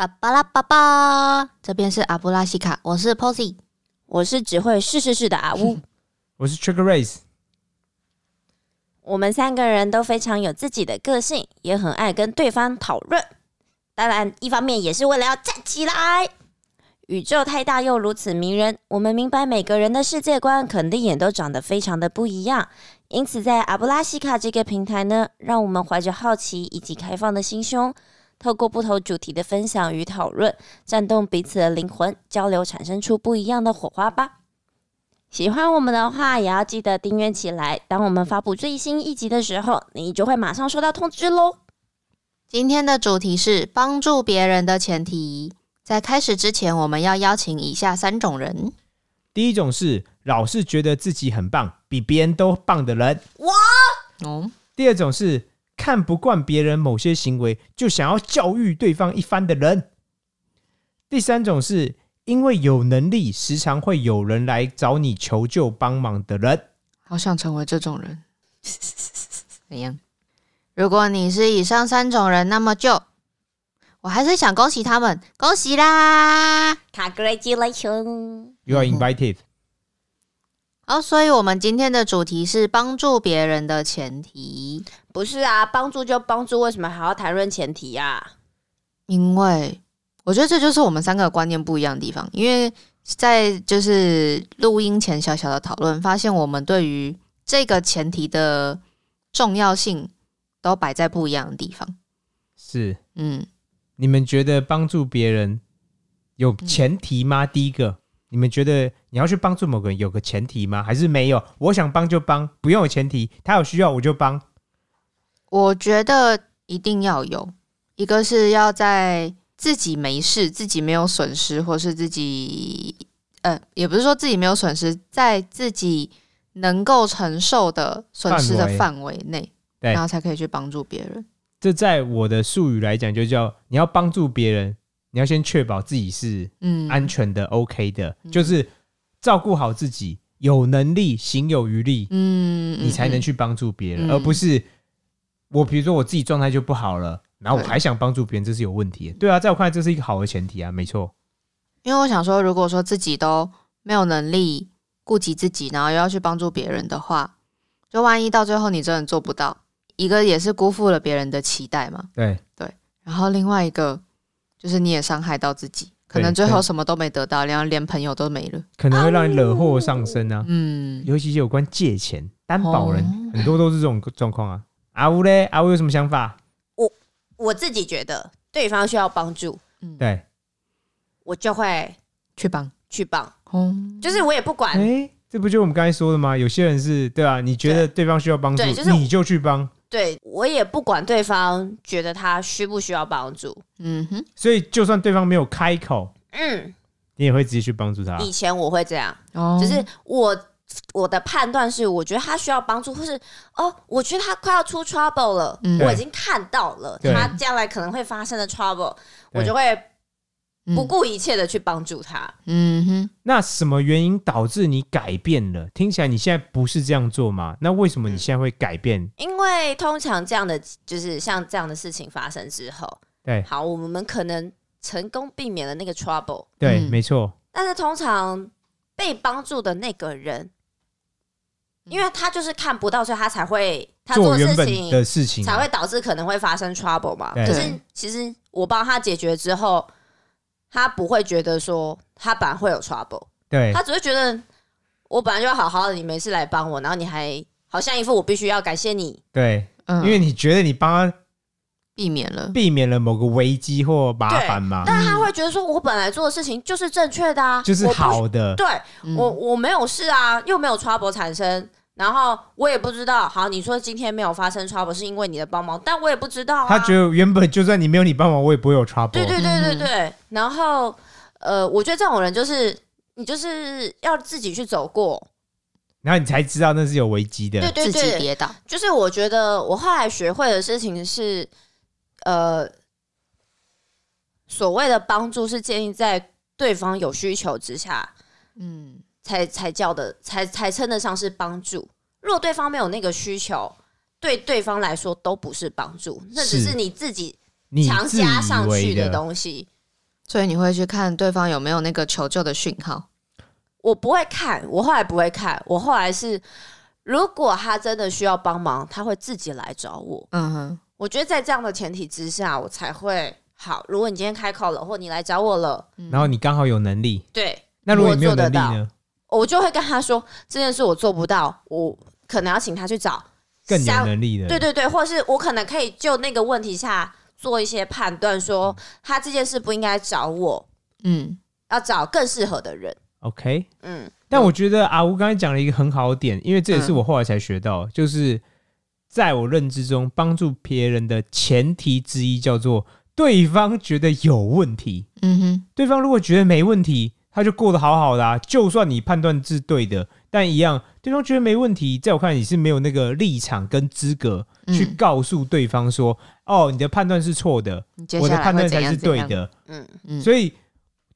巴巴拉巴巴，这边是阿布拉西卡，我是 Posy，我是只会是是是的阿乌。我是 Trick Race，我们三个人都非常有自己的个性，也很爱跟对方讨论。当然，一方面也是为了要站起来。宇宙太大又如此迷人，我们明白每个人的世界观肯定也都长得非常的不一样。因此，在阿布拉西卡这个平台呢，让我们怀着好奇以及开放的心胸，透过不同主题的分享与讨论，战动彼此的灵魂，交流产生出不一样的火花吧。喜欢我们的话，也要记得订阅起来。当我们发布最新一集的时候，你就会马上收到通知喽。今天的主题是帮助别人的前提。在开始之前，我们要邀请以下三种人。第一种是老是觉得自己很棒，比别人都棒的人；哦，第二种是看不惯别人某些行为，就想要教育对方一番的人；第三种是因为有能力，时常会有人来找你求救帮忙的人。好想成为这种人。怎样？如果你是以上三种人，那么就我还是想恭喜他们，恭喜啦！Congratulations！You are invited。好，所以我们今天的主题是帮助别人的前提，不是啊，帮助就帮助，为什么还要谈论前提呀、因为我觉得这就是我们三个观念不一样的地方。因为在就是录音前小小的讨论，发现我们对于这个前提的重要性都摆在不一样的地方。是嗯，你们觉得帮助别人有前提吗？第一个，你们觉得你要去帮助某个人有个前提吗？还是没有？我想帮就帮，不用有前提，他有需要我就帮。我觉得一定要有一个是要在自己没事、自己没有损失，或是自己呃，也不是说自己没有损失，在自己能够承受的损失的范围内，然后才可以去帮助别人。这在我的术语来讲，就叫你要帮助别人，你要先确保自己是嗯，安全的、OK 的，就是照顾好自己，有能力、行有余力，嗯，嗯，你才能嗯。去帮助别人，嗯。而不是我比如说我自己状态就不好了，然后我还想帮助别人，这是有问题的。对啊，在我看来，这是一个好的前提啊，没错。因为我想说，如果说自己都没有能力顾及自己，然后又要去帮助别人的话，就万一到最后你真的做不到，一个也是辜负了别人的期待嘛。对对，然后另外一个就是你也伤害到自己，可能最后什么都没得到，然后连朋友都没了。可能会让你惹祸上身啊，嗯，尤其是有关借钱、担保人，哦很多都是这种状况啊。阿乌嘞，阿乌有什么想法？我我自己觉得对方需要帮助，对，我就会去帮。去帮，哦，就是我也不管。哎，这不就我们刚才说的吗？有些人是对啊，你觉得对方需要帮助对就，是你就去帮，对我也不管对方觉得他需不需要帮助。嗯哼，所以就算对方没有开口，嗯，你也会直接去帮助他。以前我会这样，哦就是我我的判断是，我觉得他需要帮助，或是哦，我觉得他快要出 trouble 了，嗯我已经看到了他将来可能会发生的 trouble，我就会嗯不顾一切的去帮助他。嗯哼，那什么原因导致你改变了？听起来你现在不是这样做吗？那为什么你现在会改变？因为通常这样的就是像这样的事情发生之后，对好，我们可能成功避免了那个 trouble，对，嗯没错，但是通常被帮助的那个人，因为他就是看不到，所以他才会他做做原本事情的事情啊、才会导致可能会发生 trouble 嘛。可是其实我帮他解决之后，他不会觉得说他本来会有 trouble，对他只会觉得我本来就好好的，你没事来帮我，然后你还好像一副我必须要感谢你。对，嗯，因为你觉得你帮他避免了，避免了某个危机或麻烦嘛，但是他会觉得说我本来做的事情就是正确的啊，就是我好的，对嗯我我没有事啊，又没有 trouble 产生。然后我也不知道，好，你说今天没有发生 trouble 是因为你的帮忙，但我也不知道、啊。他觉得原本就算你没有你帮忙，我也不会有 trouble。对对对对嗯对。然后呃，我觉得这种人就是你就是要自己去走过。然后你才知道那是有危机的。对对自己对，跌倒。就是我觉得我后来学会的事情是，呃，所谓的帮助是建立在对方有需求之下，嗯，才才叫的才才称得上是帮助。如果对方没有那个需求，对对方来说都不是帮助，那只是是你自己强加上去的的东西。所以你会去看对方有没有那个求救的讯号。我不会看，我后来不会看，我后来是，如果他真的需要帮忙，他会自己来找我。嗯哼，我觉得在这样的前提之下，我才会好。如果你今天开口了，或你来找我了，然后你刚好有能力，对，那如果你没有我做得到能力呢？我就会跟他说这件事我做不到，我可能要请他去找更有能力的，对对对，或是我可能可以就那个问题下做一些判断，说他这件事不应该找我，嗯要找更适合的人。，OK。嗯，但我觉得阿吴刚才讲了一个很好的点，因为这也是我后来才学到，就是在我认知中，帮助别人的前提之一叫做对方觉得有问题。嗯哼，对方如果觉得没问题，他就过得好好的啊。就算你判断是对的，但一样，对方觉得没问题，在我看来你是没有那个立场跟资格去嗯告诉对方说：“哦，你的判断是错的，我的判断才是？对的。”嗯嗯所以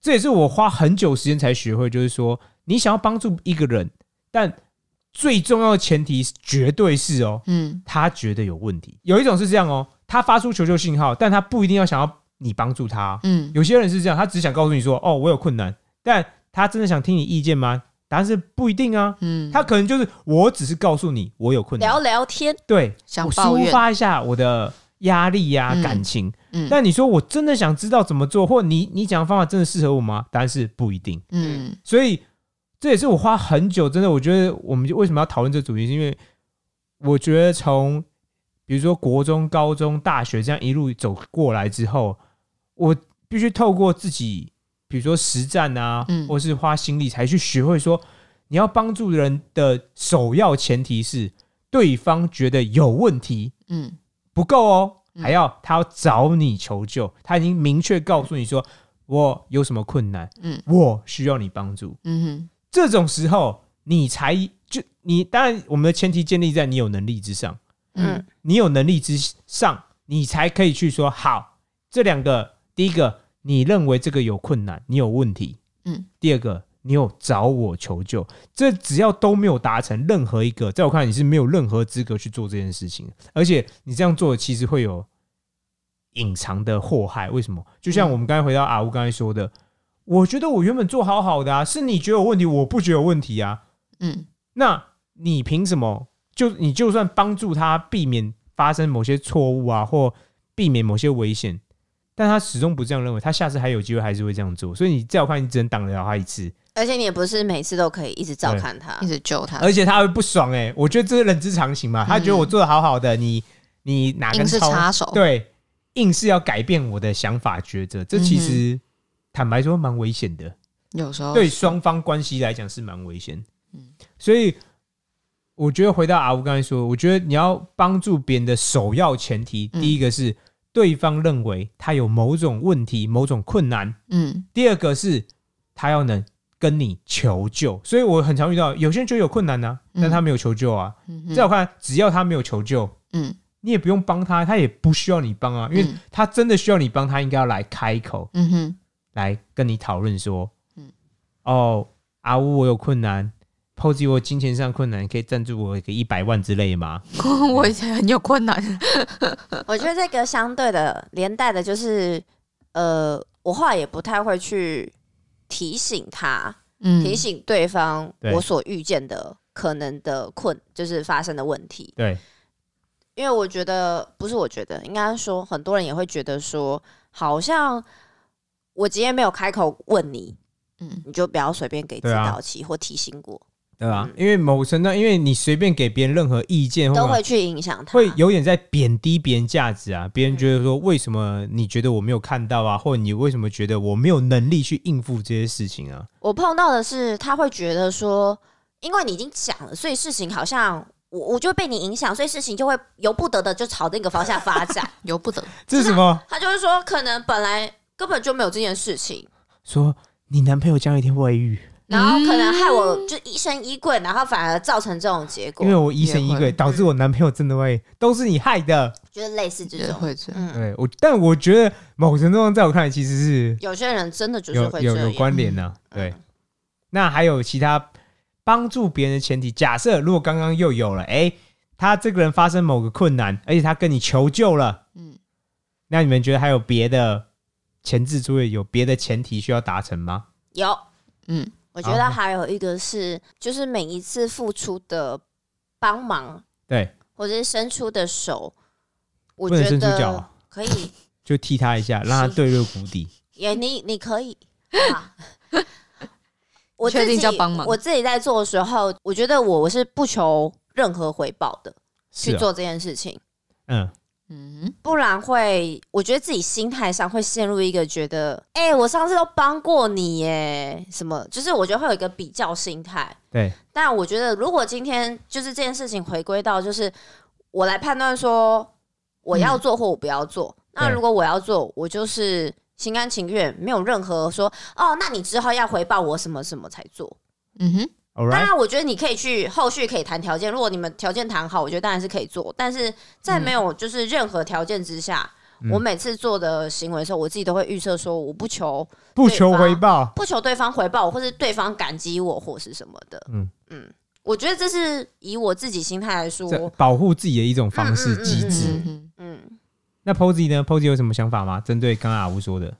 这也是我花很久时间才学会，就是说，你想要帮助一个人，但最重要的前提是绝对是哦，嗯他觉得有问题。有一种是这样哦，他发出求救信号，但他不一定要想要你帮助他。嗯有些人是这样，他只想告诉你说，哦，我有困难，但他真的想听你意见吗？答案是不一定啊。嗯，他可能就是我只是告诉你我有困难，聊聊天，对，我抒想抱怨，发一下我的压力呀、嗯感情。嗯但你说我真的想知道怎么做，或你你讲的方法真的适合我吗？答案是不一定。嗯所以这也是我花很久，真的，我觉得我们就为什么要讨论这主题，是因为我觉得从比如说国中、高中、大学这样一路走过来之后，我必须透过自己，比如说实战啊，嗯。或是花心力，才去学会说，你要帮助人的首要前提是对方觉得有问题，嗯。不够哦，嗯。还要他要找你求救，他已经明确告诉你说我有什么困难，嗯。我需要你帮助。嗯哼。这种时候，你才就你当然我们的前提建立在你有能力之上，嗯。嗯。你有能力之上，你才可以去说好这两个，第一个你认为这个有困难，你有问题，嗯，第二个你有找我求救，这只要都没有达成任何一个，在我看来你是没有任何资格去做这件事情，而且你这样做其实会有隐藏的祸害。为什么？就像嗯我们刚才回到阿乌刚才说的，我觉得我原本做好好的啊，是你觉得有问题，我不觉得有问题啊，嗯。那你凭什么？就你就算帮助他避免发生某些错误啊，或避免某些危险，但他始终不这样认为，他下次还有机会还是会这样做。所以你在我看，你只能挡得了他一次，而且你也不是每次都可以一直照看他一。直救他，而且他会不爽哎、我觉得这是人之常情嘛。他觉得我做的好好的，你你哪根硬是插手，对，硬是要改变我的想法抉择，这其实、坦白说蛮危险的。有时候对双方关系来讲是蛮危险。嗯所以我觉得回到阿吴刚才说，我觉得你要帮助别人的首要前提，嗯第一个是对方认为他有某种问题、某种困难；嗯。第二个是他要能跟你求救。所以我很常遇到有些人觉得有困难呢、嗯。但他没有求救啊。嗯在我看来，只要他没有求救，嗯。你也不用帮他，他也不需要你帮啊，因为嗯。他真的需要你帮，他应该要来开口。嗯哼。来跟你讨论说，嗯。哦，阿乌我有困难，POSY 我金钱上困难，可以赞助我一个一百万之类吗？我也很有困难，我觉得这个相对的连带的就是，呃，我后来也不太会去提醒他，嗯。提醒对方我所遇见的可能的困，就是发生的问题。对，因为我觉得不是，我觉得应该说，很多人也会觉得说，好像我今天没有开口问你，嗯。你就不要随便给指导期或提醒我，对吧？嗯因为某程度上，因为你随便给别人任何意见，都会去影响他。会有点在贬低别人价值啊。别人觉得说，为什么你觉得我没有看到啊，或者你为什么觉得我没有能力去应付这些事情啊？我碰到的是，他会觉得说，因为你已经讲了，所以事情好像我我就会被你影响，所以事情就会由不得的就朝那个方向发展。由不得，这是什么？他就是说，可能本来根本就没有这件事情，说你男朋友将有一天外遇，然后可能害我就疑神疑鬼，然后反而造成这种结果因为，我疑神疑鬼，导致我男朋友真的会，都是你害的。就是类似这也种。会这样，嗯，对我，但我觉得某程度上，在我看来，其实是有些人真的就是有有有会这样。关联呢、对嗯，那还有其他帮助别人的前提，假设如果刚刚又有了，哎、他这个人发生某个困难，而且他跟你求救了，嗯那你们觉得还有别的前置作业有别的前提需要达成吗？有，嗯，我觉得还有一个是，就是每一次付出的帮忙对，或者是伸出的手，我不能觉得伸出脚啊，可以，就踢他一下，让他对入谷底。也你你可以啊。我确定己叫帮忙？我自己在做的时候，我觉得我我是不求任何回报的是啊，去做这件事情，嗯，嗯，不然会我觉得自己心态上会陷入一个觉得，哎、我上次都帮过你耶，什么，就是我觉得会有一个比较心态。对，但我觉得，如果今天就是这件事情回归到，就是我来判断说我要做或我不要做。那如果我要做，我就是心甘情愿，没有任何说哦，那你之后要回报我什么什么才做。嗯哼当然，我觉得你可以去后续可以谈条件，如果你们条件谈好，我觉得当然是可以做。但是在没有就是任何条件之下，嗯我每次做的行为的时候，我自己都会预测说，我不求不求回报，不求对方回报，或是对方感激我，或是什么的。嗯嗯嗯，我觉得这是以我自己心态来说，这保护自己的一种方式机制。嗯，那 Posy 呢？Posy 有什么想法吗？针对刚刚阿吴说的，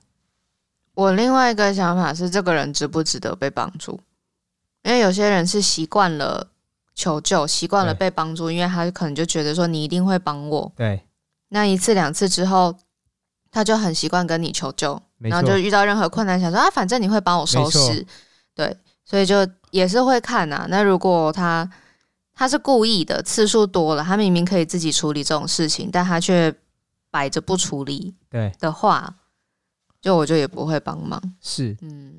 我另外一个想法是，这个人值不值得被帮助？因为有些人是习惯了求救，习惯了被帮助，因为他可能就觉得说你一定会帮我。对，那一次两次之后，他就很习惯跟你求救，然后就，遇到任何困难，想说啊，反正你会帮我收拾。对，所以就也是会看啊。那如果他他是故意的，次数多了，他明明可以自己处理这种事情，但他却摆着不处理对，的话，就我就也不会帮忙。是嗯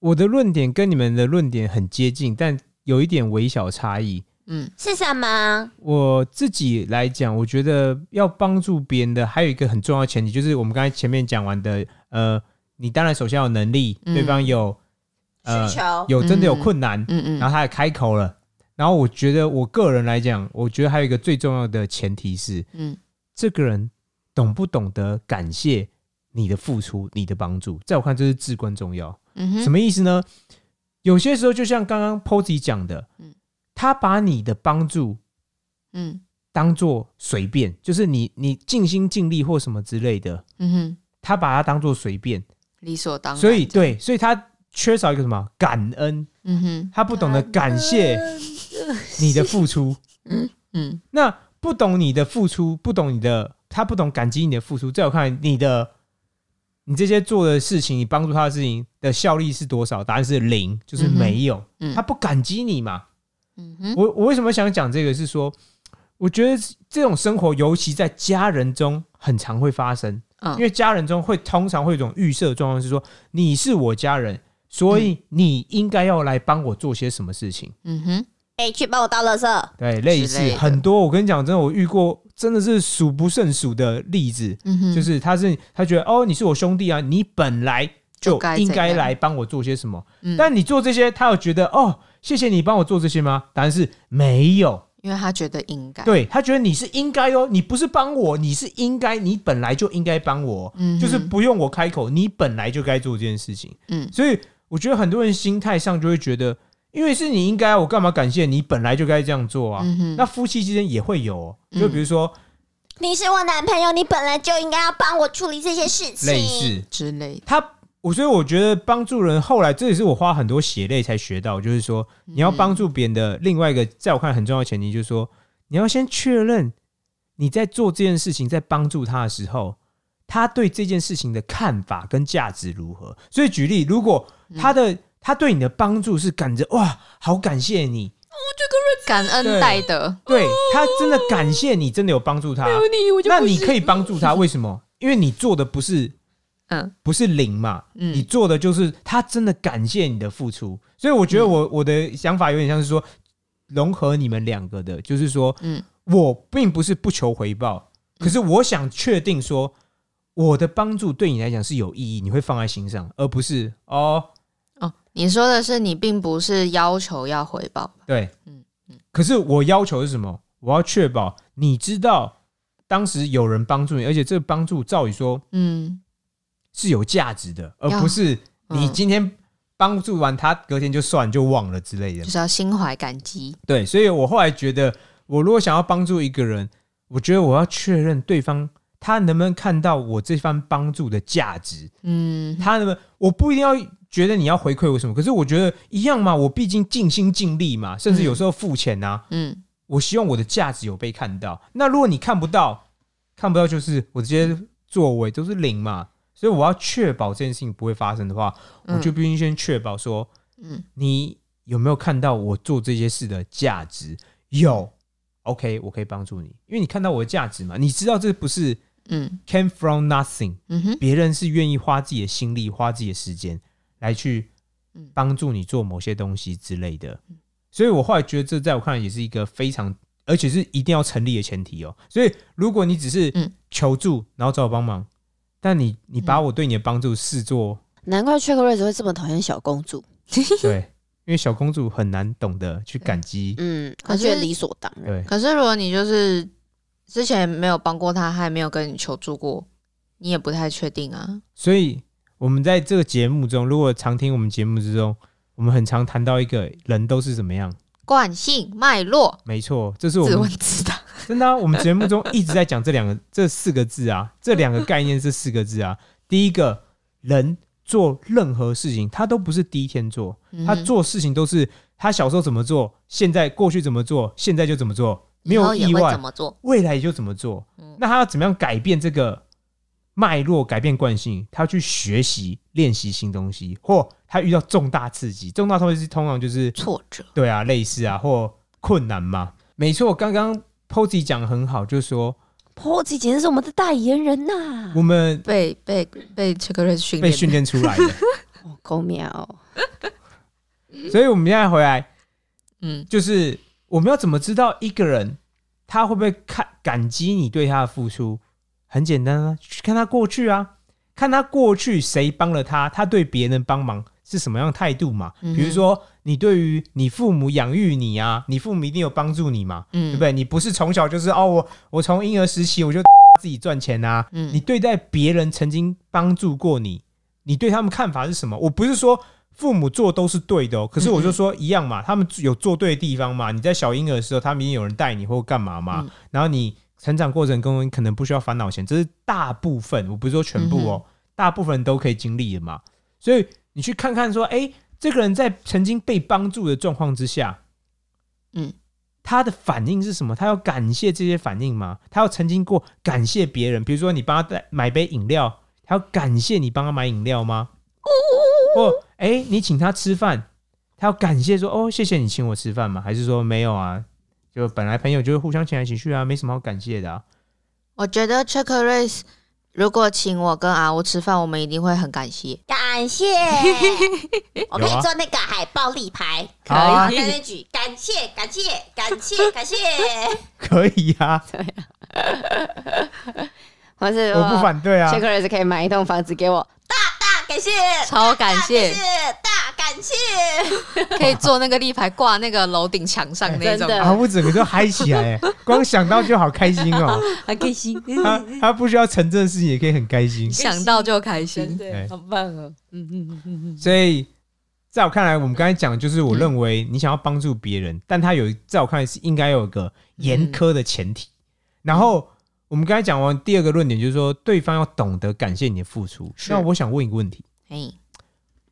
我的论点跟你们的论点很接近，但有一点微小差异。嗯是什么？我自己来讲，我觉得要帮助别人的，还有一个很重要的前提，就是我们刚才前面讲完的，呃，你当然首先要有能力，嗯对方有呃需求？有真的有困难，嗯嗯，然后他也开口了。然后我觉得我个人来讲，我觉得还有一个最重要的前提是，嗯这个人懂不懂得感谢你的付出、你的帮助，在我看这是至关重要。嗯哼，什么意思呢？有些时候就像刚刚 Posy 讲的，嗯他把你的帮助嗯当做随便，就是你你尽心尽力或什么之类的，嗯哼，他把它当做随便，理所当然。所以，对，所以他缺少一个什么感恩，嗯哼，他不懂得感谢你的付出，嗯那不懂你的付出，不懂你的，他不懂感激你的付出，在我看来，你的你这些做的事情，你帮助他的事情的效力是多少？答案是零，就是没有。嗯他不感激你嘛？嗯哼，我我为什么想讲这个？是说，我觉得这种生活，尤其在家人中，很常会发生。嗯因为家人中会通常会有一种预设状况，是说你是我家人，所以你应该要来帮我做些什么事情。嗯哼，哎、去帮我倒垃圾。对，类似很多。我跟你讲，真的，我遇过真的是数不胜数的例子，嗯哼，就是他是他觉得哦，你是我兄弟啊，你本来就应该来帮我做些什么。嗯但你做这些，他有觉得哦，谢谢你帮我做这些吗？答案是没有。因为他觉得应该，对他觉得你是应该哦，你不是帮我，你是应该，你本来就应该帮我，嗯就是不用我开口，你本来就该做这件事情。嗯所以我觉得很多人心态上就会觉得，因为是你应该，我干嘛感谢你？本来就该这样做啊。嗯，那夫妻之间也会有、就比如说你是我男朋友，你本来就应该要帮我处理这些事情。类似之类的，他，我所以我觉得帮助人，后来这也是我花很多血泪才学到，就是说你要帮助别人的另外一个，在我看很重要的前提，就是说你要先确认你在做这件事情，在帮助他的时候，他对这件事情的看法跟价值如何。所以举例，如果他的、他对你的帮助是感着哇，好感谢你，感恩对戴德，对他真的感谢你，真的有帮助他，你我那你可以帮助他，为什么？因为你做的不是嗯。不是零嘛，你嗯做的就是他真的感谢你的付出，所以我觉得我、我的想法有点像是说融合你们两个的，就是说嗯。我并不是不求回报，可是我想确定说我的帮助对你来讲是有意义，你会放在心上，而不是哦哦，你说的是你并不是要求要回报，对，嗯嗯。可是我要求是什么？我要确保你知道当时有人帮助你，而且这个帮助照理说嗯。是有价值的，而不是你嗯今天帮助完他，隔天就算就忘了之类的。就。是要心怀感激，对，所以我后来觉得，我如果想要帮助一个人，我觉得我要确认对方他能不能看到我这番帮助的价值？嗯他能不能？我不一定要觉得你要回馈我什么，可是我觉得一样嘛，我毕竟尽心尽力嘛，甚至有时候付钱呐、嗯我希望我的价值有被看到。那如果你看不到，看不到就是我这些作为都是零嘛，所以我要确保这件事情不会发生的话，嗯我就必须先确保说，嗯你有没有看到我做这些事的价值？有，OK，我可以帮助你，因为你看到我的价值嘛，你知道这不是嗯 came from nothing，嗯哼别人是愿意花自己的心力、花自己的时间来去嗯帮助你做某些东西之类的。所以我后来觉得，这在我看来也是一个非常，而且是一定要成立的前提哦。所以如果你只是嗯求助，然后找我帮忙，但你你把我对你的帮助视作难怪 chick race 会这么讨厌小公主。对，因为小公主很难懂得去感激，嗯，可是我觉得理所当然。对，可是如果你就是之前没有帮过他，他也没有跟你求助过，你也不太确定啊。所以我们在这个节目中，如果常听我们节目之中，我们很常谈到一个人都是怎么样。惯性脉络，没错，这是我自们问自答。真的、啊，我们节目中一直在讲这两个 这四个字啊，这两个概念这四个字啊。第一个人做任何事情，他都不是第一天做，他嗯做事情都是他小时候怎么做，现在过去怎么做，现在就怎么做，没有意外怎，么做？未来也就怎么做。嗯那他要怎么样改变这个脉络，改变惯性？他要去学习、练习新东西，或他遇到重大刺激，重大刺激通常就是挫折，对啊，类似啊，或困难嘛。没错，刚刚 Posy 讲的很好，就是说 Posy 简直是我们的代言人呐、我们被被被 e a c e 训练，被训练出来的，哦，够妙！所以我们现在回来，嗯就是我们要怎么知道一个人他会不会看感激你对他的付出？很简单啊，去看他过去啊，看他过去谁帮了他，他对别人帮忙是什么样态度嘛？嗯比如说，你对于你父母养育你啊，你父母一定有帮助你嘛，嗯对不对？你不是从小就是哦，我我从婴儿时期我就 自己赚钱啊，嗯你对待别人曾经帮助过你，你对他们看法是什么？我不是说父母做都是对的哦，可是我就说一样嘛，他们有做对的地方嘛。你在小婴儿的时候，他们也有人带你或干嘛嘛，嗯然后你成长过程中可能不需要烦恼钱，这是大部分，我不是说全部哦，大部分人都可以经历的嘛。所以你去看看说，哎，这个人在曾经被帮助的状况之下，嗯，他的反应是什么？他要感谢这些反应吗？他要曾经过感谢别人，比如说你帮他带买杯饮料，他要感谢你帮他买饮料吗？或哎，你请他吃饭，他要感谢说哦，谢谢你请我吃饭吗？还是说没有啊？就本来朋友就是互相请来请去啊，没什么好感谢的啊。我觉得 c h e c k r a c e 如果请我跟阿乌吃饭，我们一定会很感谢。感谢，我可以做那个海报立牌，可以在那举，感谢，感谢，感谢，感谢，可以啊，或是我不反对啊。Race 可以买一栋房子给我，感谢，超感谢。大感谢，大感谢，可以做那个立牌挂那个楼顶墙上那种。啊，我整个就嗨起来，哎 光想到就好开心哦。很开心，他他不需要成这个事情也可以很开心，想到就开心，对好棒哦，嗯嗯嗯嗯嗯，所以在我看来，我们刚才讲的就是我认为你想要帮助别人，但他有在我看来是应该有一个严苛的前提。然后我们刚才讲完第二个论点，就是说对方要懂得感谢你的付出。那我想问一个问题：哎，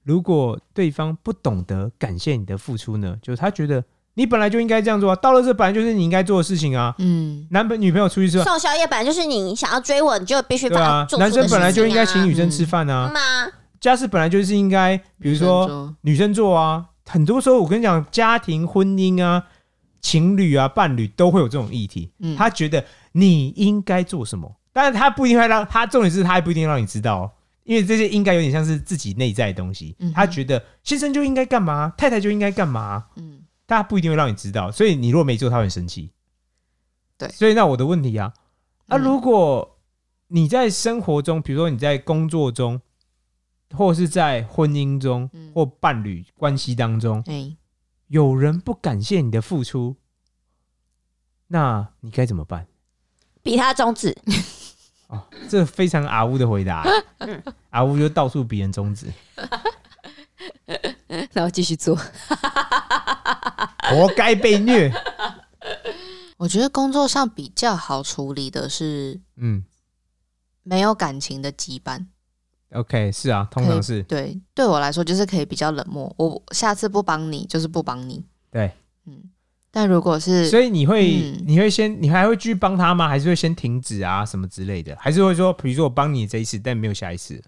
如果对方不懂得感谢你的付出呢？就是他觉得你本来就应该这样做啊，到了这本来就是你应该做的事情啊。嗯，男朋女朋友出去吃饭，送宵夜本来就是你想要追我，你就必须对啊，把它做男生本来就应该请女生吃饭啊。吗？家事本来就是应该，比如说女生做啊，很多时候我跟你讲，家庭、婚姻啊、情侣啊、伴侣都会有这种议题。嗯。他觉得你应该做什么，但是他不一定会让他，重点是他还不一定让你知道、哦，因为这些应该有点像是自己内在的东西。嗯他觉得先生就应该干嘛，太太就应该干嘛，嗯。但他不一定会让你知道，所以你如果没做，他会很生气。对。所以那我的问题啊，啊，嗯。如果你在生活中，比如说你在工作中，或是在婚姻中，嗯。或伴侣关系当中，哎，有人不感谢你的付出，那你该怎么办？比他中指，哦，这非常阿乌的回答、嗯 阿乌就到处比人中指，然后继续做。活该被虐。我觉得工作上比较好处理的是，嗯，没有感情的羁绊。OK，是啊，通常是对，对我来说就是可以比较冷漠。我下次不帮你，就是不帮你。对，嗯。但如果是，所以你会、嗯你会先你还会继续帮他吗？还是会先停止啊什么之类的？还是会说，比如说我帮你这一次，但没有下一次，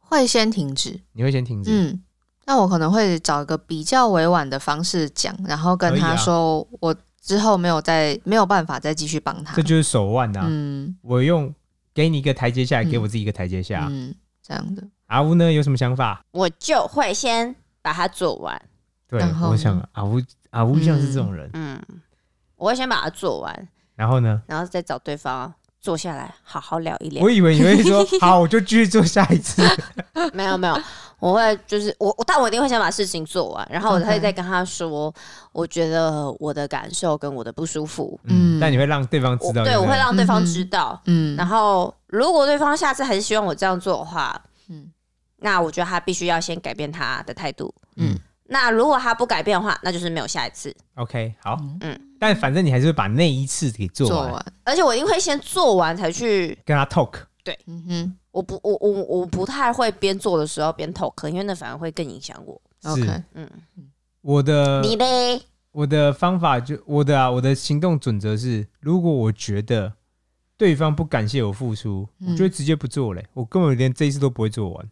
会先停止。你会先停止？嗯，那我可能会找一个比较委婉的方式讲，然后跟他说，我之后没有再没有办法再继续帮他这。就是手腕啊！嗯我用给你一个台阶下给我自己一个台阶下。嗯，这样的。阿乌呢有什么想法？我就会先把它做完，对我想阿乌阿乌像是这种人，嗯，我会先把它做完，然后呢，然后再找对方坐下来好好聊一聊我。以为你会说 好，我就继续做下一次。没 有没有，我会就是我，我但我一定会先把事情做完，然后我会再跟他说，我觉得我的感受跟我的不舒服，嗯，嗯但你会让对方知道，我对我不会让对方知道。嗯，然后如果对方下次还是希望我这样做的话，嗯那我觉得他必须要先改变他的态度。嗯那如果他不改变的话，那就是没有下一次。OK 好，嗯但反正你还是会把那一次给做完，做完。而且我一定会先做完才去。跟他 talk。对嗯哼我不，我我我不太会边做的时候边 talk，因为那反而会更影响我。，OK，嗯，我的你嘞？我的方法就我的啊，我的行动准则是，如果我觉得对方不感谢我付出，嗯我就会直接不做嘞，我根本连这一次都不会做完，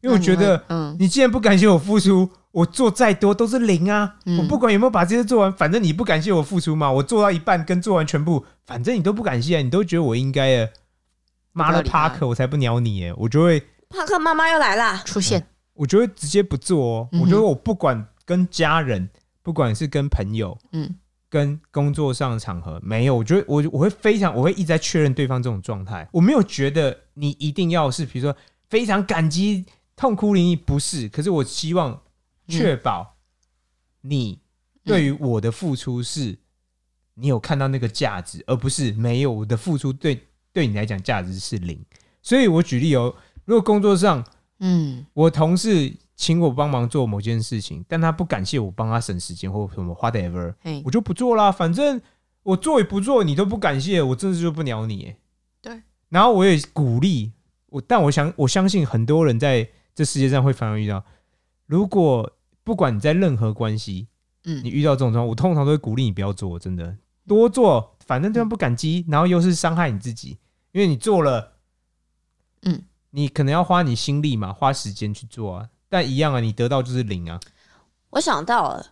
因为我觉得嗯你既然不感谢我付出，我做再多都是零啊！嗯我不管有没有把这些做完，反正你不感谢我付出嘛，我做到一半跟做完全部，反正你都不感谢啊，你都觉得我应该的。妈的不要理他帕克，我才不鸟你耶！我就会帕克妈妈又来啦！出现，我就会直接不做哦。嗯哼我觉得我不管跟家人，不管是跟朋友，嗯跟工作上的场合，没有，我觉得我我会非常，我会一直在确认对方这种状态。我没有觉得你一定要是，比如说非常感激、痛哭淋漓，不是。可是我希望确保你对于我的付出是，你有看到那个价值，而不是没有我的付出对对你来讲价值是零。所以我举例哦，如果工作上嗯我同事请我帮忙做某件事情，但他不感谢我帮他省时间或什么 whatever，我就不做啦。反正我做与不做，你都不感谢，我真的就不鸟你。对，然后我也鼓励我，但我想我相信很多人在这世界上会反而遇到，如果不管你在任何关系，嗯你遇到这种状况，我通常都会鼓励你不要做，真的多做，反正对方不感激，然后又是伤害你自己，因为你做了，嗯，你可能要花你心力嘛，花时间去做啊，但一样啊，你得到就是零啊。我想到了，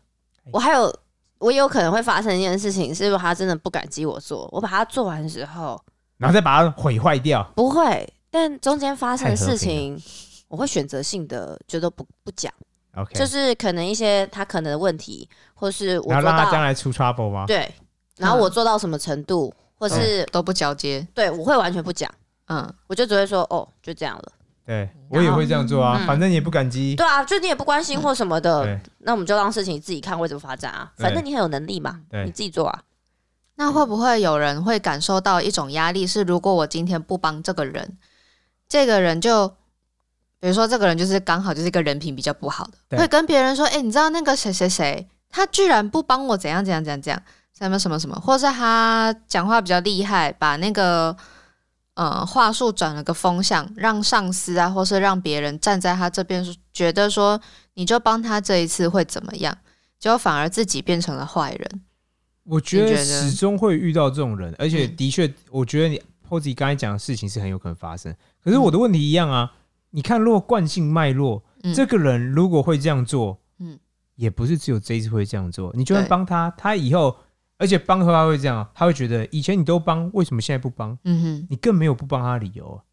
我还有，我有可能会发生一件事情，是如果他真的不感激我做，我把它做完的时候然后再把它毁坏掉。不会，但中间发生的事情，我会选择性的觉得不不讲，OK，就是可能一些他可能的问题，或是我做到让他将来出 trouble 吗？对，然后我做到什么程度，或是、都不交接，对我会完全不讲，嗯我就只会说哦，就这样了。对，我也会这样做啊，嗯反正你也不感激。对啊，就你也不关心或什么的，对那我们就让事情自己看会怎么发展啊。反正你很有能力嘛，你自己做啊。那会不会有人会感受到一种压力？是如果我今天不帮这个人，这个人就，比如说这个人就是刚好就是一个人品比较不好的，会跟别人说：“哎、你知道那个谁谁谁，他居然不帮我怎样怎样怎样怎样，什么什么什么，或是他讲话比较厉害，把那个呃话术转了个风向，让上司啊，或是让别人站在他这边，觉得说你就帮他这一次会怎么样，结果反而自己变成了坏人。”我觉得始终会遇到这种人，而且嗯的确，我觉得你 Posy 刚才讲的事情是很有可能发生。可是我的问题一样啊，你看，若惯性脉络，嗯这个人如果会这样做，嗯也不是只有这一次会这样做。你就算帮他，他以后，而且帮和他会这样，他会觉得以前你都帮，为什么现在不帮？嗯哼，你更没有不帮他的理由啊，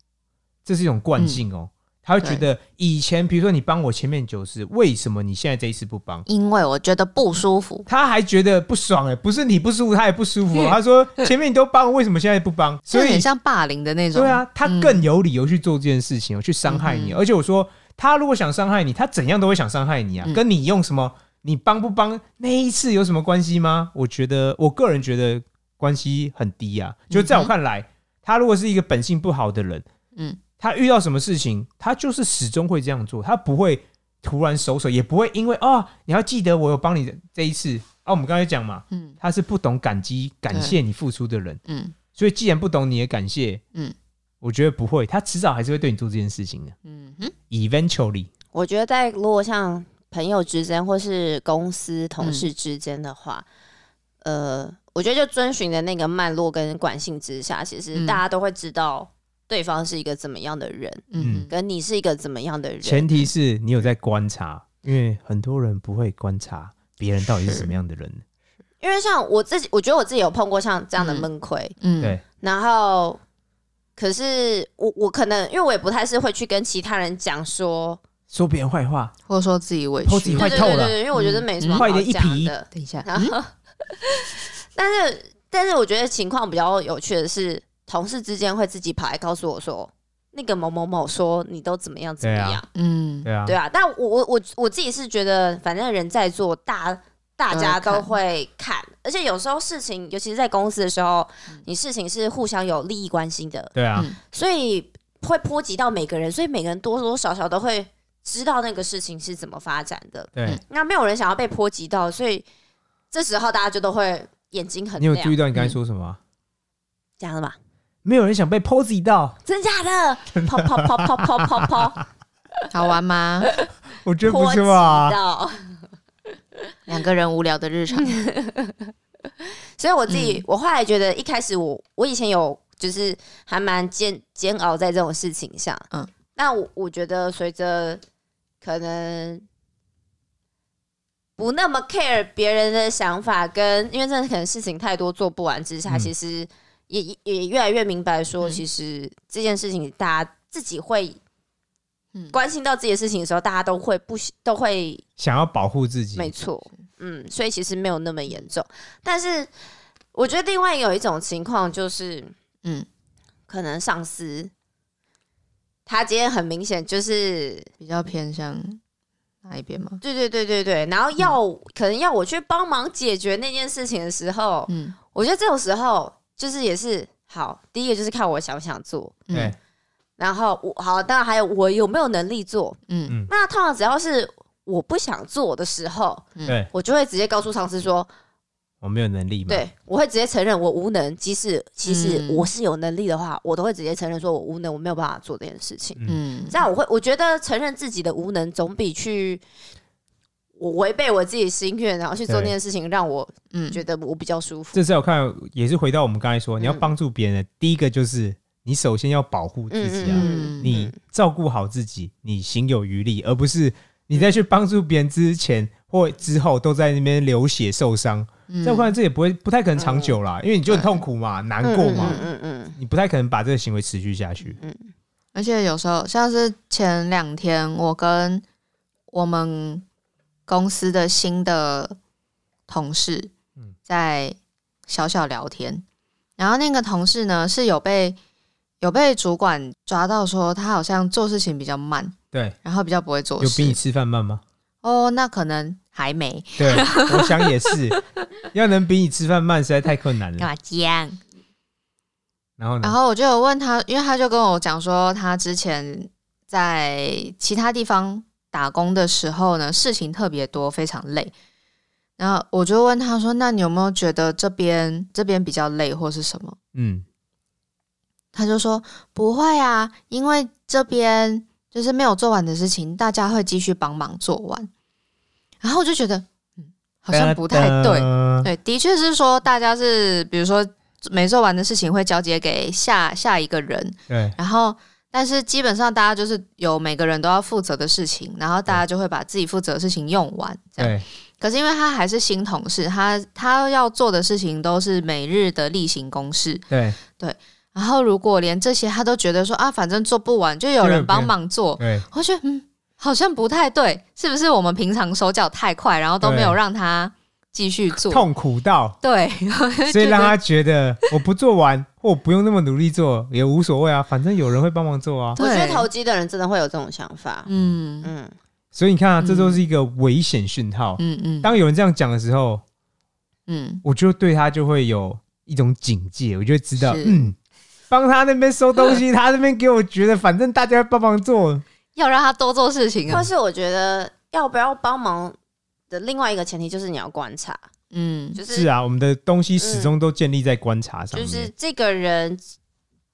这是一种惯性哦。他会觉得以前，比如说你帮我前面九次，为什么你现在这一次不帮？因为我觉得不舒服。他还觉得不爽哎、不是你不舒服，他也不舒服、哦。他说前面你都帮，为什么现在不帮？所以很像霸凌的那种。对啊，他更有理由去做这件事情，哦，去伤害你。嗯而且我说，他如果想伤害你，他怎样都会想伤害你啊，嗯跟你用什么，你帮不帮那一次有什么关系吗？我觉得，我个人觉得关系很低啊。就在我看来，他如果是一个本性不好的人，嗯他遇到什么事情，他就是始终会这样做，他不会突然收手，也不会因为啊、你要记得我有帮你这一次啊。我们刚才讲嘛，嗯他是不懂感激、感谢你付出的人，嗯所以既然不懂你的感谢，嗯，我觉得不会，他迟早还是会对你做这件事情的。嗯哼，Eventually，我觉得在如果像朋友之间或是公司同事之间的话，呃，我觉得就遵循的那个脉络跟惯性之下，其实嗯。大家都会知道对方是一个怎么样的人，嗯。跟你是一个怎么样的人。前提是你有在观察，因为很多人不会观察别人到底是什么样的人。因为像我自己，我觉得我自己有碰过像这样的嗯。闷亏，嗯，对，然后可是我我可能因为我也不太是会去跟其他人讲说，说别人坏话，或者说自己委屈。己。坏透了对对对对，因为我觉得没什么嗯好坏的一批讲的。等一下，然后，但是但是我觉得情况比较有趣的是，同事之间会自己跑来告诉我说，那个某某某说你都怎么样怎么样，嗯，对啊，对啊。但我我我我自己是觉得，反正人在做，大大家都都会看，而且有时候事情，尤其是在公司的时候，嗯。你事情是互相有利益关系的，对啊，嗯。所以会波及到每个人，所以每个人多多少少都会知道那个事情是怎么发展的。对嗯。那没有人想要被波及到，所以这时候大家就都会眼睛很你有亮。注意到你刚才说什么吗？这样的吧？没有人想被 pose 到，真假的？抛抛抛抛抛抛抛，好玩吗？我觉得不波及错啊。到。两个人无聊的日常。所以我自己，嗯我后来觉得，一开始我我以前有就是还蛮煎煎熬在这种事情上，嗯嗯，那我我觉得随着可能不那么 care 别人的想法跟，因为真的可能事情太多做不完之下，嗯。其实也也也越来越明白说，嗯。其实这件事情大家自己会嗯。关心到自己的事情的时候，大家都会不都会想要保护自己，没错，嗯，所以其实没有那么严重。但是我觉得另外有一种情况就是，嗯，可能上司他今天很明显就是，比较偏向哪一边吗？对对对对对，然后要、可能要我去帮忙解决那件事情的时候，嗯我觉得这种时候就是也是好，第一个就是看我想不想做。对嗯，然后我好，当然还有我有没有能力做。嗯嗯，那通常只要是我不想做的时候，嗯对我就会直接告诉上司说，我没有能力吗。对，我会直接承认我无能。即使其实嗯我是有能力的话，我都会直接承认说我无能，我没有办法做这件事情。嗯，嗯这样我会，我觉得承认自己的无能，总比去我违背我自己心愿，然后去做对那件事情，让我嗯觉得我比较舒服。这次我看也是回到我们刚才说，你要嗯帮助别人的，第一个就是你首先要保护自己啊，嗯你照顾好自己，你行有余力，而不是你在去帮助别人之前或之后都在那边流血受伤。嗯在我看来，这也不会不太可能长久啦，因为你就很痛苦嘛，难过嘛，嗯嗯嗯你不太可能把这个行为持续下去。嗯而且有时候像是前两天，我跟我们公司的新的同事嗯在小小聊天，然后那个同事呢是有被有被主管抓到说他好像做事情比较慢，对，然后比较不会做事。有比你吃饭慢吗？哦，那可能还没对，我想也是，要能比你吃饭慢，实在太困难了。干嘛这样？然后呢？然后我就有问他，因为他就跟我讲说，他之前在其他地方打工的时候呢，事情特别多，非常累。然后我就问他说：“那你有没有觉得这边这边比较累，或是什么嗯，？”他就说：“不会啊，因为这边就是没有做完的事情，大家会继续帮忙做完。”然后我就觉得，嗯，好像不太对。呃对，的确是说大家是，比如说没做完的事情会交接给下下一个人，对，然后但是基本上大家就是有每个人都要负责的事情，然后大家就会把自己负责的事情用完，这样。对，可是因为他还是新同事，他他要做的事情都是每日的例行公事，对，然后如果连这些他都觉得说啊，反正做不完，就有人帮忙做，对，我觉得嗯，好像不太对，是不是？我们平常手脚太快，然后都没有对让他继续做？痛苦到，对，所以让他觉得 我不做完或我不用那么努力做也无所谓啊，反正有人会帮忙做啊。我觉得投机的人真的会有这种想法。嗯。嗯，所以你看啊，嗯这都是一个危险讯号。嗯嗯。当有人这样讲的时候，嗯，我就对他就会有一种警戒，我就会知道，嗯，帮他那边收东西，他那边给我觉得反正大家帮忙做，要让他多做事情啊。或是我觉得要不要帮忙的另外一个前提就是你要观察，嗯就是是啊，我们的东西始终都建立在观察上面。就是这个人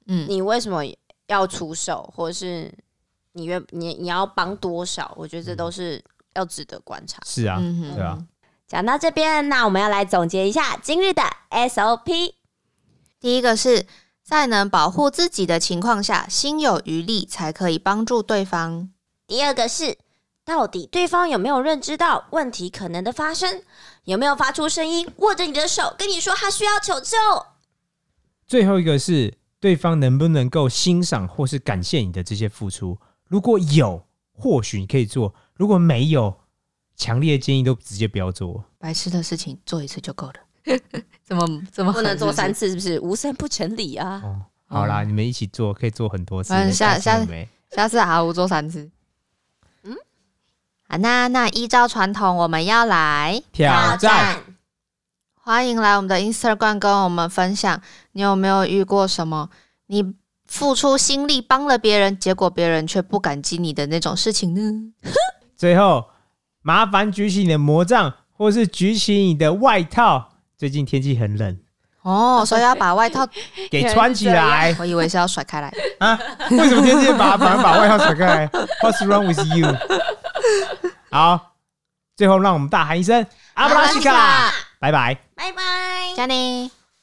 嗯你为什么要出手，或者是你愿你你要帮多少，我觉得这都是要值得观察。是啊，嗯哼对啊。讲到这边，那我们要来总结一下今日的 SOP。第一个是在能保护自己的情况下，心有余力才可以帮助对方。第二个是，到底对方有没有认知到问题可能的发生？有没有发出声音，握着你的手跟你说他需要求救？最后一个是对方能不能够欣赏或是感谢你的这些付出？如果有，或许你可以做；如果没有，强烈建议都直接不要做。白痴的事情做一次就够了，怎么怎么不能做三次？是不是？无三不成理啊！哦，好啦，你们一起做，可以做很多次。反正下下没？下次阿吴做三次。嗯，啊，那那依照传统，我们要来挑战，欢迎来我们的 Instagram 跟我们分享，你有没有遇过什么你付出心力帮了别人，结果别人却不感激你的那种事情呢？最后麻烦举起你的魔杖，或是举起你的外套。最近天气很冷，哦，所以要把外套，给穿起来 我以为是要甩开来。啊！为什么天气把反而把外套甩开来？What's wrong with you？好，最后让我们大喊一声阿布拉西卡，拜拜。拜拜。加你。